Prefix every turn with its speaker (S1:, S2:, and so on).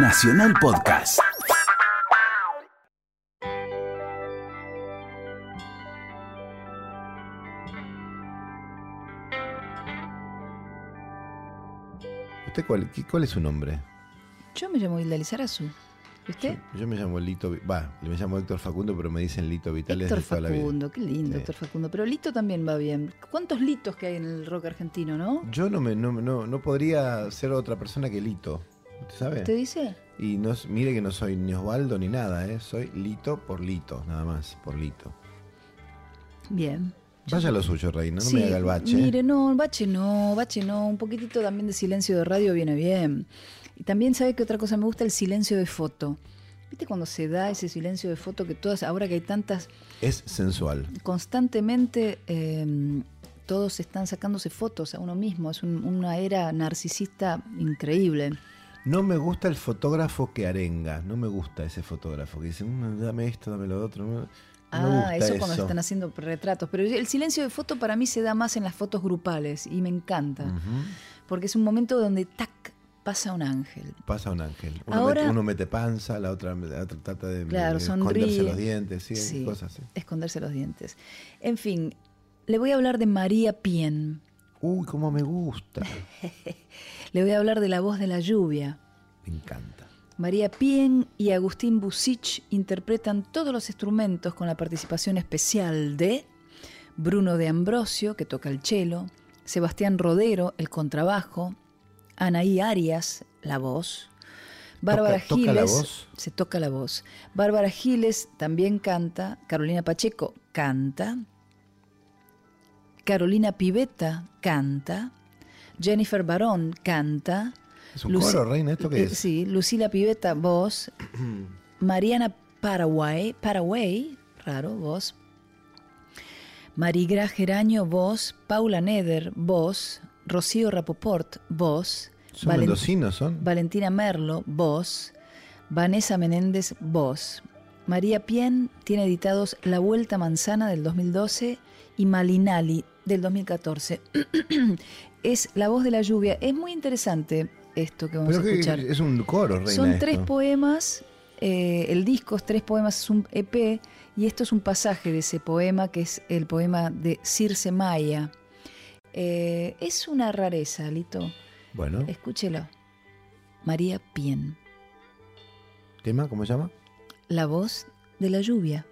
S1: Nacional Podcast.
S2: ¿Usted cuál, qué- cuál es su nombre?
S3: Yo me llamo Hilda Lizarazu. ¿Y usted?
S2: Yo, yo me llamo Lito, va, me llamo Héctor Facundo, pero me dicen Lito Vital
S3: Héctor
S2: desde toda la vida.
S3: Facundo, qué lindo,
S2: Sí.
S3: Héctor Facundo. Pero Lito también va bien. ¿Cuántos litos que hay en el rock argentino, no?
S2: Yo no, me, no, no, no podría ser otra persona que Lito, ¿usted sabe?
S3: ¿Usted dice?
S2: Y no, mire que no soy ni Osvaldo ni nada, ¿eh? soy Lito por Lito, nada más, por Lito.
S3: Bien.
S2: Vaya lo suyo, Reina, no
S3: Sí,
S2: me haga el bache.
S3: Mire, no, bache no, bache no. Un poquitito también de silencio de radio viene bien. Y también sabe que otra cosa me gusta el silencio de foto. ¿Viste cuando se da ese silencio de foto que todas, ahora que hay tantas,
S2: Es sensual.
S3: constantemente eh, todos están sacándose fotos a uno mismo? Es un- una era narcisista increíble.
S2: No me gusta el fotógrafo que arenga, no me gusta ese fotógrafo que dice, "Mm, dame esto, dame lo otro. No,
S3: Ah, eso,
S2: eso.
S3: cuando están haciendo retratos. Pero el silencio de foto para mí se da más en las fotos grupales y me encanta. Porque es un momento donde, tac, pasa un ángel.
S2: Pasa un ángel. Uno,
S3: Ahora-
S2: mete, uno mete panza, la otra, la otra trata de,
S3: Claro,
S2: de
S3: sonríe.
S2: esconderse los dientes, sí,
S3: Sí,
S2: cosas así.
S3: esconderse los dientes. En fin, le voy a hablar de María Pien.
S2: Uy, cómo me gusta.
S3: Le voy a hablar de La voz de la lluvia.
S2: Me encanta.
S3: María Pien y Agustín Busich interpretan todos los instrumentos con la participación especial de Bruno de Ambrosio, que toca el cello, Sebastián Rodero, el contrabajo, Anaí Arias, la voz, Bárbara
S2: ¿Toca- toca la
S3: Giles,
S2: voz?
S3: se toca la voz. Bárbara Giles también canta, Carolina Pacheco canta, Carolina Pivetta canta, Jennifer Barón canta,
S2: ¿Es un coro, Reina? ¿Esto qué
S3: eh,
S2: es?
S3: Sí, Lucila Pivetta, voz. Mariana Paraguay, Paraguay, raro, voz. Marigra Geraño, voz. Paula Neder, voz. Rocío Rapoport, voz.
S2: ¿Son mendocinos, son?
S3: Valentina Merlo, voz. Vanessa Menéndez, voz. María Pien tiene editados La Vuelta Manzana del 2012 y Malinali del 2014. es La voz de la lluvia. Es muy interesante esto que vamos
S2: Pero
S3: a escuchar.
S2: es un coro, Reina.
S3: Son
S2: esto.
S3: tres poemas, eh, el disco es tres poemas, es un EP, y esto es un pasaje de ese poema, que es el poema de Circe Maya. Eh, es una rareza, Lito.
S2: Bueno,
S3: Escúchelo. María Pien,
S2: ¿tema cómo se llama?
S3: la voz de la lluvia.